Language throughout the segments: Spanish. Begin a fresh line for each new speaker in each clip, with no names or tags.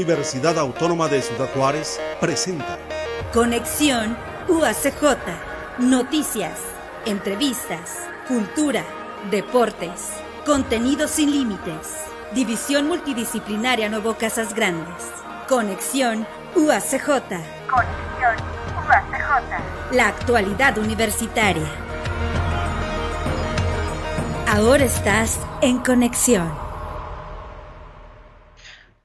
Universidad Autónoma de Ciudad Juárez presenta
Conexión UACJ. Noticias, entrevistas, cultura, deportes, contenido sin límites. División Multidisciplinaria Nuevo Casas Grandes. Conexión UACJ. Conexión UACJ. La actualidad universitaria. Ahora estás en conexión.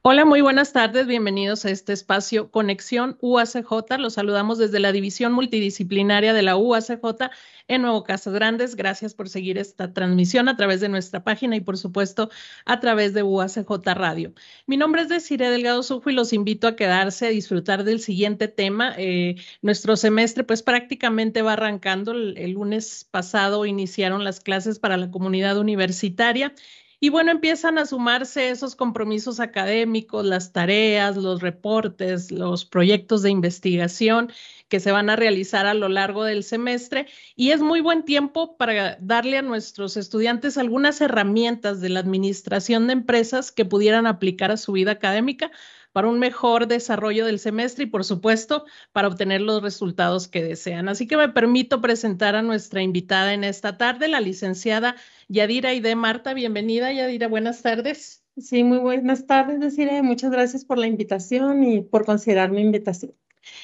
Hola, muy buenas tardes. Bienvenidos a este espacio Conexión UACJ. Los saludamos desde la División Multidisciplinaria de la UACJ en Nuevo Casas Grandes. Gracias por seguir esta transmisión a través de nuestra página y, por supuesto, a través de UACJ Radio. Mi nombre es Desiree Delgado Sujo y los invito a quedarse a disfrutar del siguiente tema. Eh, nuestro semestre, pues prácticamente va arrancando. el lunes pasado iniciaron las clases para la comunidad universitaria y bueno, empiezan a sumarse esos compromisos académicos, las tareas, los reportes, los proyectos de investigación que se van a realizar a lo largo del semestre y es muy buen tiempo para darle a nuestros estudiantes algunas herramientas de la administración de empresas que pudieran aplicar a su vida académica para un mejor desarrollo del semestre y, por supuesto, para obtener los resultados que desean. Así que me permito presentar a nuestra invitada en esta tarde, la licenciada Yadira Ide Marta. Bienvenida, Yadira. Buenas tardes.
Sí, muy buenas tardes, Desiree. Muchas gracias por la invitación y por considerar mi invitación.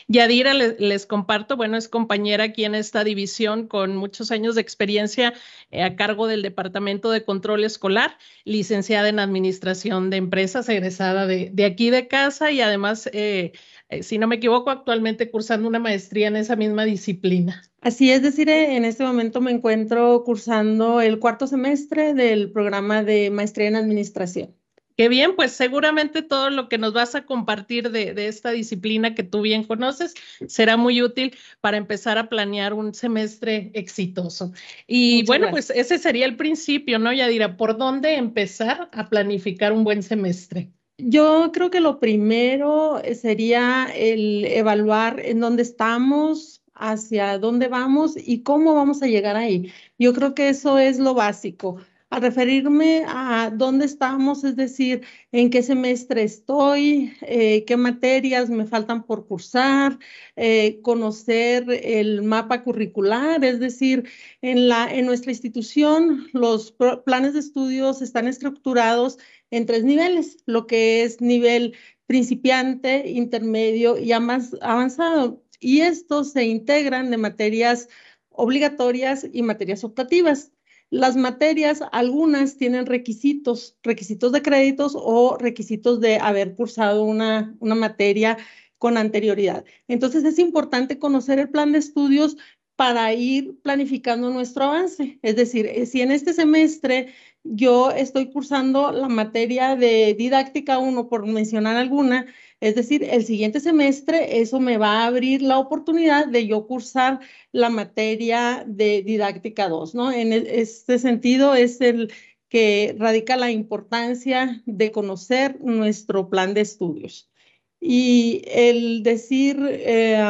Yadira, les, comparto, bueno, es compañera aquí en esta división con muchos años de experiencia eh, a cargo del Departamento de Control Escolar, licenciada en Administración de Empresas, egresada de, aquí de casa y además, eh, eh, si no me equivoco, actualmente cursando una maestría en esa misma disciplina.
Así es decir, en este momento me encuentro cursando el cuarto semestre del programa de maestría en Administración.
Qué bien, pues seguramente todo lo que nos vas a compartir de, esta disciplina que tú bien conoces será muy útil para empezar a planear un semestre exitoso. Y bueno, pues ese sería el principio, ¿no, Yadira? ¿Por dónde empezar a planificar un buen semestre?
Yo creo que lo primero sería el evaluar en dónde estamos, hacia dónde vamos y cómo vamos a llegar ahí. Yo creo que eso es lo básico a referirme a dónde estamos, es decir, en qué semestre estoy, eh, qué materias me faltan por cursar, eh, conocer el mapa curricular, es decir, en, la, en nuestra institución los planes de estudios están estructurados en tres niveles, lo que es nivel principiante, intermedio y avanzado. Y estos se integran de materias obligatorias y materias optativas. Las materias, algunas tienen requisitos, requisitos de créditos o requisitos de haber cursado una, una materia con anterioridad. Entonces es importante conocer el plan de estudios para ir planificando nuestro avance. Es decir, eh, si en este semestre yo estoy cursando la materia de didáctica 1, por mencionar alguna, es decir, el siguiente semestre eso me va a abrir la oportunidad de yo cursar la materia de didáctica 2, ¿no? En e, este sentido es el que radica la importancia de conocer nuestro plan de estudios. Y el decir eh,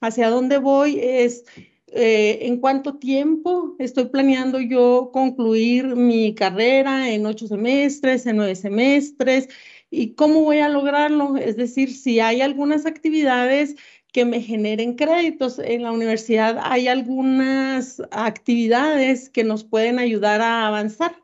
hacia dónde voy es eh, en cuánto tiempo estoy planeando yo concluir mi carrera en ocho semestres, en nueve semestres, ¿Y cómo voy a lograrlo? Es decir, si hay algunas actividades que me generen créditos. En la universidad hay algunas actividades que nos pueden ayudar a avanzar.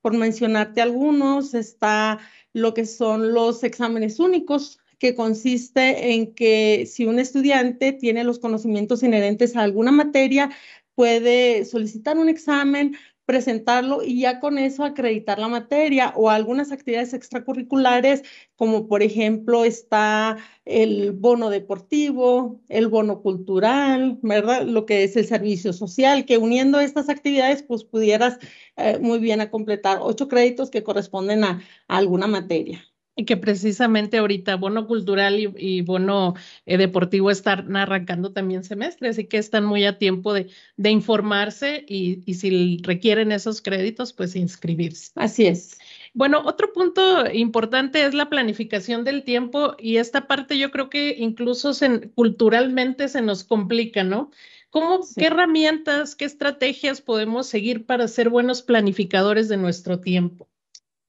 Por mencionarte algunos, está lo que son los exámenes únicos, que consiste en que si un estudiante tiene los conocimientos inherentes a alguna materia, puede solicitar un examen presentarlo y ya con eso acreditar la materia o algunas actividades extracurriculares, como por ejemplo está el bono deportivo, el bono cultural, ¿verdad? Lo que es el servicio social, que uniendo estas actividades, pues pudieras eh, muy bien a completar ocho créditos que corresponden a alguna materia.
Y que precisamente ahorita bono cultural y, bono eh, deportivo están arrancando también semestre, así que están muy a tiempo de, de informarse y, y, si requieren esos créditos, pues inscribirse.
Así es.
Bueno, otro punto importante es la planificación del tiempo y esta parte yo creo que incluso culturalmente se nos complica, ¿no? ¿Cómo, ¿Qué herramientas, qué estrategias podemos seguir para ser buenos planificadores de nuestro tiempo?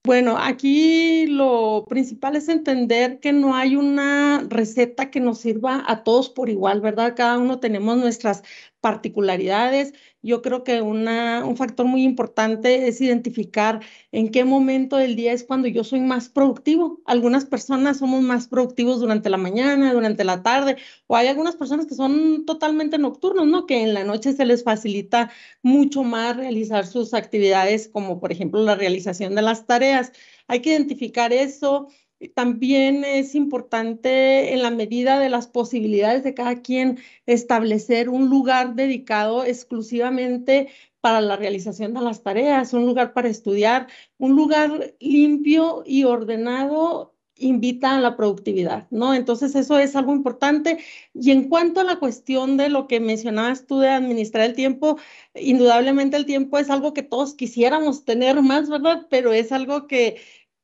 Bueno, aquí lo principal es entender que no hay una receta que nos sirva a todos por igual, ¿verdad? Cada uno tenemos nuestras particularidades. Yo creo que una, un factor muy importante es identificar en qué momento del día es cuando yo soy más productivo. Algunas personas somos más productivos durante la mañana, durante la tarde, o hay algunas personas que son totalmente nocturnos, ¿no? Que en la noche se les facilita mucho más realizar sus actividades, como por ejemplo la realización de las tareas. Hay que identificar eso también es importante en la medida de las posibilidades de cada quien establecer un lugar dedicado exclusivamente para la realización de las tareas, un lugar para estudiar, un lugar limpio y ordenado invita a la productividad, ¿no? Entonces eso es algo importante. Y en cuanto a la cuestión de lo que mencionabas tú de administrar el tiempo, indudablemente el tiempo es algo que todos quisiéramos tener más, ¿verdad? Pero es algo que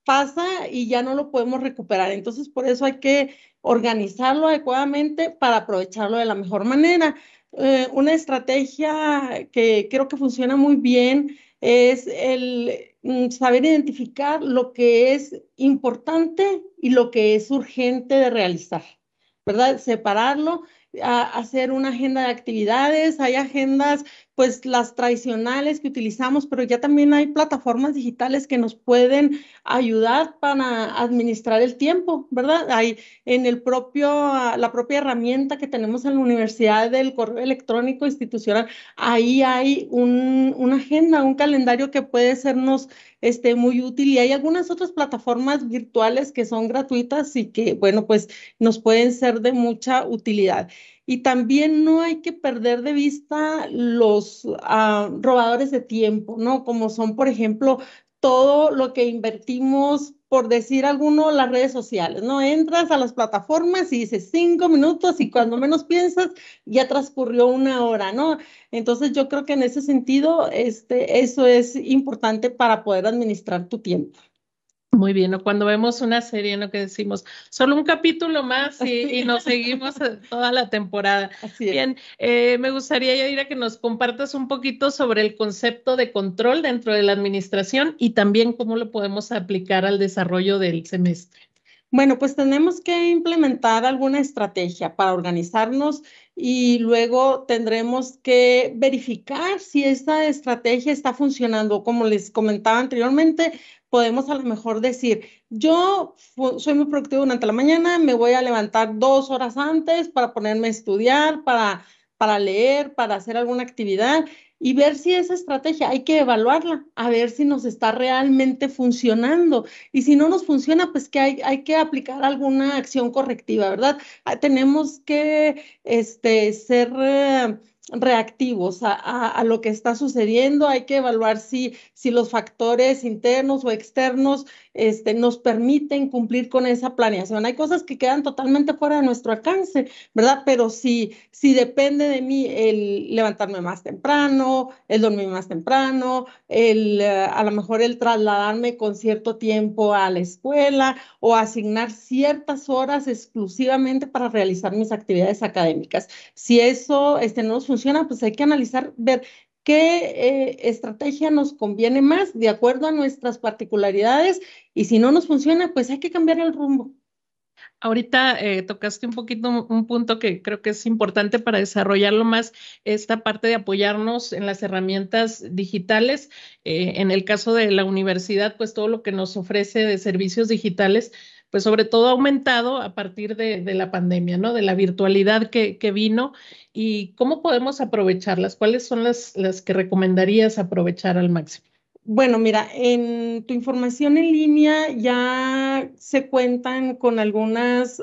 pasa y ya no lo podemos recuperar. Entonces, por eso hay que organizarlo adecuadamente para aprovecharlo de la mejor manera. Eh, una estrategia que creo que funciona muy bien es el mm, saber identificar lo que es importante y lo que es urgente de realizar, ¿verdad? Separarlo hacer una agenda de actividades, hay agendas pues las tradicionales que utilizamos, pero ya también hay plataformas digitales que nos pueden ayudar para administrar el tiempo, ¿verdad? Hay en el propio, la propia herramienta que tenemos en la universidad del correo electrónico institucional, ahí hay un, una agenda, un calendario que puede sernos este, muy útil y hay algunas otras plataformas virtuales que son gratuitas y que, bueno, pues nos pueden ser de mucha utilidad. Y también no hay que perder de vista los uh, robadores de tiempo, ¿no? Como son, por ejemplo, todo lo que invertimos, por decir alguno, las redes sociales, ¿no? Entras a las plataformas y dices cinco minutos y cuando menos piensas ya transcurrió una hora, ¿no? Entonces yo creo que en ese sentido, este, eso es importante para poder administrar tu tiempo.
Muy bien, o cuando vemos una serie en lo que decimos, solo un capítulo más y, nos seguimos eh, toda la temporada. Bien, eh, me gustaría, Yadira, que nos compartas un poquito sobre el concepto de control dentro de la administración y también cómo lo podemos aplicar al desarrollo del semestre.
Bueno, pues tenemos que implementar alguna estrategia para organizarnos y luego tendremos que verificar si esta estrategia está funcionando. Como les comentaba anteriormente, podemos a lo mejor decir, yo soy muy productivo durante la mañana, me voy a levantar dos horas antes para ponerme a estudiar, para, para leer, para hacer alguna actividad y ver si esa estrategia hay que evaluarla, a ver si nos está realmente funcionando. Y si no nos funciona, pues que hay, hay que aplicar alguna acción correctiva, ¿verdad? Ah, tenemos que este, ser... Eh, reactivos a, lo que está sucediendo. Hay que evaluar si, si los factores internos o externos este, nos permiten cumplir con esa planeación. Hay cosas que quedan totalmente fuera de nuestro alcance, ¿verdad? Pero si, si depende de mí el levantarme más temprano, el dormir más temprano, el, eh, a lo mejor el trasladarme con cierto tiempo a la escuela o asignar ciertas horas exclusivamente para realizar mis actividades académicas. Si eso este, no nos pues hay que analizar, ver qué eh, estrategia nos conviene más de acuerdo a nuestras particularidades y si no nos funciona, pues hay que cambiar el rumbo.
Ahorita eh, tocaste un poquito un punto que creo que es importante para desarrollarlo más, esta parte de apoyarnos en las herramientas digitales. Eh, en el caso de la universidad, pues todo lo que nos ofrece de servicios digitales pues sobre todo ha aumentado a partir de, la pandemia, ¿no? De la virtualidad que, vino y cómo podemos aprovecharlas. ¿Cuáles son las, las que recomendarías aprovechar al máximo?
Bueno, mira, en tu información en línea ya se cuentan con algunos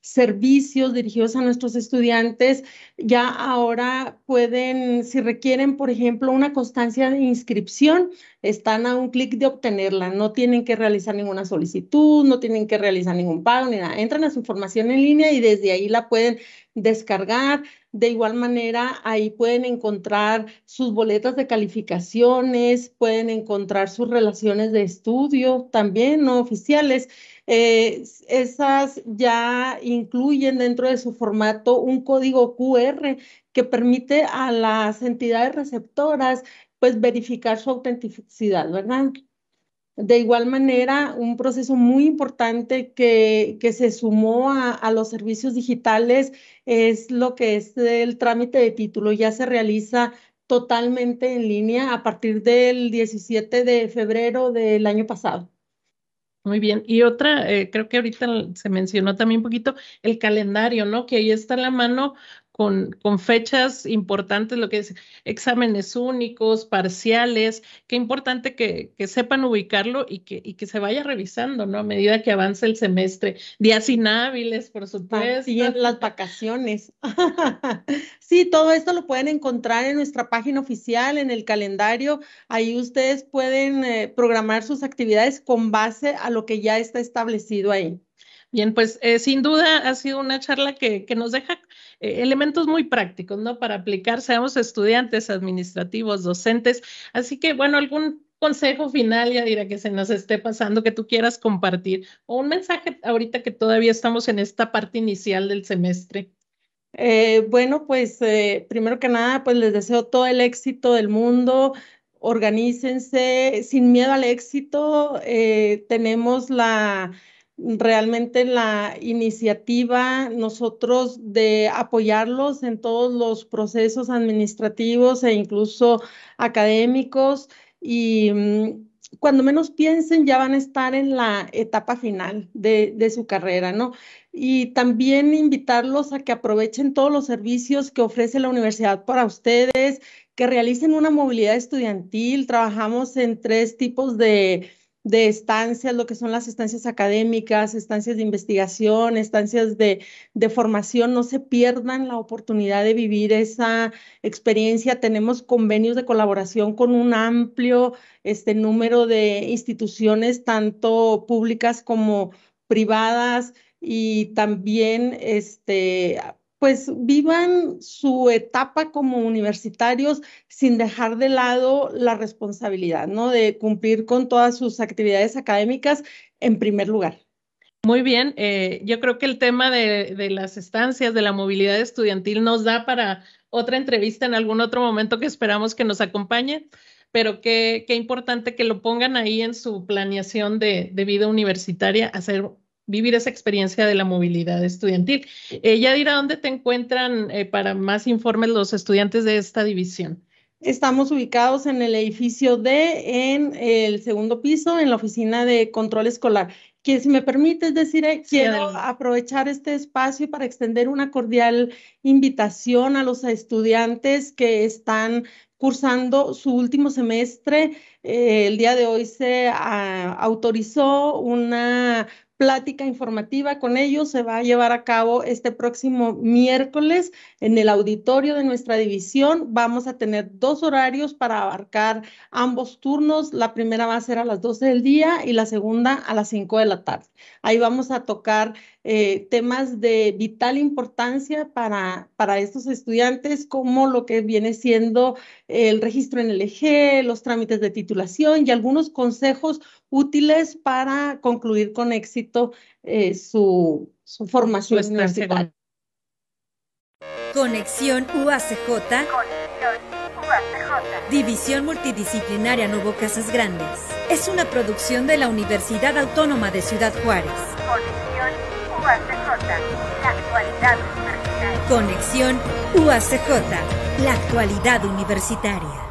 servicios dirigidos a nuestros estudiantes. Ya ahora pueden, si requieren, por ejemplo, una constancia de inscripción, están a un clic de obtenerla. No tienen que realizar ninguna solicitud, no tienen que realizar ningún pago ni nada. Entran a su información en línea y desde ahí la pueden descargar. De igual manera, ahí pueden encontrar sus boletas de calificaciones, pueden encontrar sus relaciones de estudio también no oficiales. Eh, esas ya incluyen dentro de su formato un código QR que permite a las entidades receptoras pues verificar su autenticidad, ¿verdad? De igual manera, un proceso muy importante que, que se sumó a, a, los servicios digitales es lo que es el trámite de título. Ya se realiza totalmente en línea a partir del 17 de febrero del año pasado.
Muy bien. Y otra, eh, creo que ahorita se mencionó también un poquito el calendario, ¿no? Que ahí está en la mano con, con, fechas importantes, lo que es exámenes únicos, parciales, qué importante que, que sepan ubicarlo y que, y que se vaya revisando, ¿no? A medida que avance el semestre. Días inhábiles, por supuesto.
Sí, las vacaciones. sí, todo esto lo pueden encontrar en nuestra página oficial, en el calendario. Ahí ustedes pueden eh, programar sus actividades con base a lo que ya está establecido ahí.
Bien, pues eh, sin duda ha sido una charla que, que nos deja eh, elementos muy prácticos, ¿no? Para aplicar, seamos estudiantes, administrativos, docentes. Así que, bueno, algún consejo final, ya dirá que se nos esté pasando, que tú quieras compartir, o un mensaje ahorita que todavía estamos en esta parte inicial del semestre.
Eh, bueno, pues primero que nada, pues les deseo todo el éxito del mundo. Organícense sin miedo al éxito. Tenemos la realmente la iniciativa nosotros de apoyarlos en todos los procesos administrativos e incluso académicos y mm, cuando menos piensen ya van a estar en la etapa final de, de, su carrera, ¿no? Y también invitarlos a que aprovechen todos los servicios que ofrece la universidad para ustedes, que realicen una movilidad estudiantil. Trabajamos en tres tipos de de estancias, lo que son las estancias académicas, estancias de investigación, estancias de, de, formación, no se pierdan la oportunidad de vivir esa experiencia. Tenemos convenios de colaboración con un amplio este, número de instituciones, tanto públicas como privadas, y también este, pues vivan su etapa como universitarios sin dejar de lado la responsabilidad, ¿no? De cumplir con todas sus actividades académicas en primer lugar.
Muy bien, eh, yo creo que el tema de, las estancias, de la movilidad estudiantil nos da para otra entrevista en algún otro momento que esperamos que nos acompañe, pero qué, qué importante que lo pongan ahí en su planeación de, de vida universitaria, hacer vivir esa experiencia de la movilidad estudiantil. Eh, Yadira, ¿dónde te encuentran eh, para más informes los estudiantes de esta división?
Estamos ubicados en el edificio D, en el segundo piso, en la oficina de control escolar. Que si me permites decir, quiero aprovechar este espacio para extender una cordial invitación a los estudiantes que están cursando su último semestre. Eh, el día de hoy se ah, autorizó una plática informativa con ellos se va a llevar a cabo este próximo miércoles en el auditorio de nuestra división. Vamos a tener dos horarios para abarcar ambos turnos. La primera va a ser a las 12 del día y la segunda a las 5 de la tarde. Ahí vamos a tocar eh, temas de vital importancia para, para estos estudiantes, como lo que viene siendo el registro en el eje, los trámites de titulación y algunos consejos útiles para concluir con éxito eh, su, su, formación su universitaria.
Conexión UACJ. Conexión UACJ. División Multidisciplinaria Nuevo Casas Grandes. Es una producción de la Universidad Autónoma de Ciudad Juárez. UACJ. La actualidad universitaria. Conexión UACJ. La actualidad universitaria.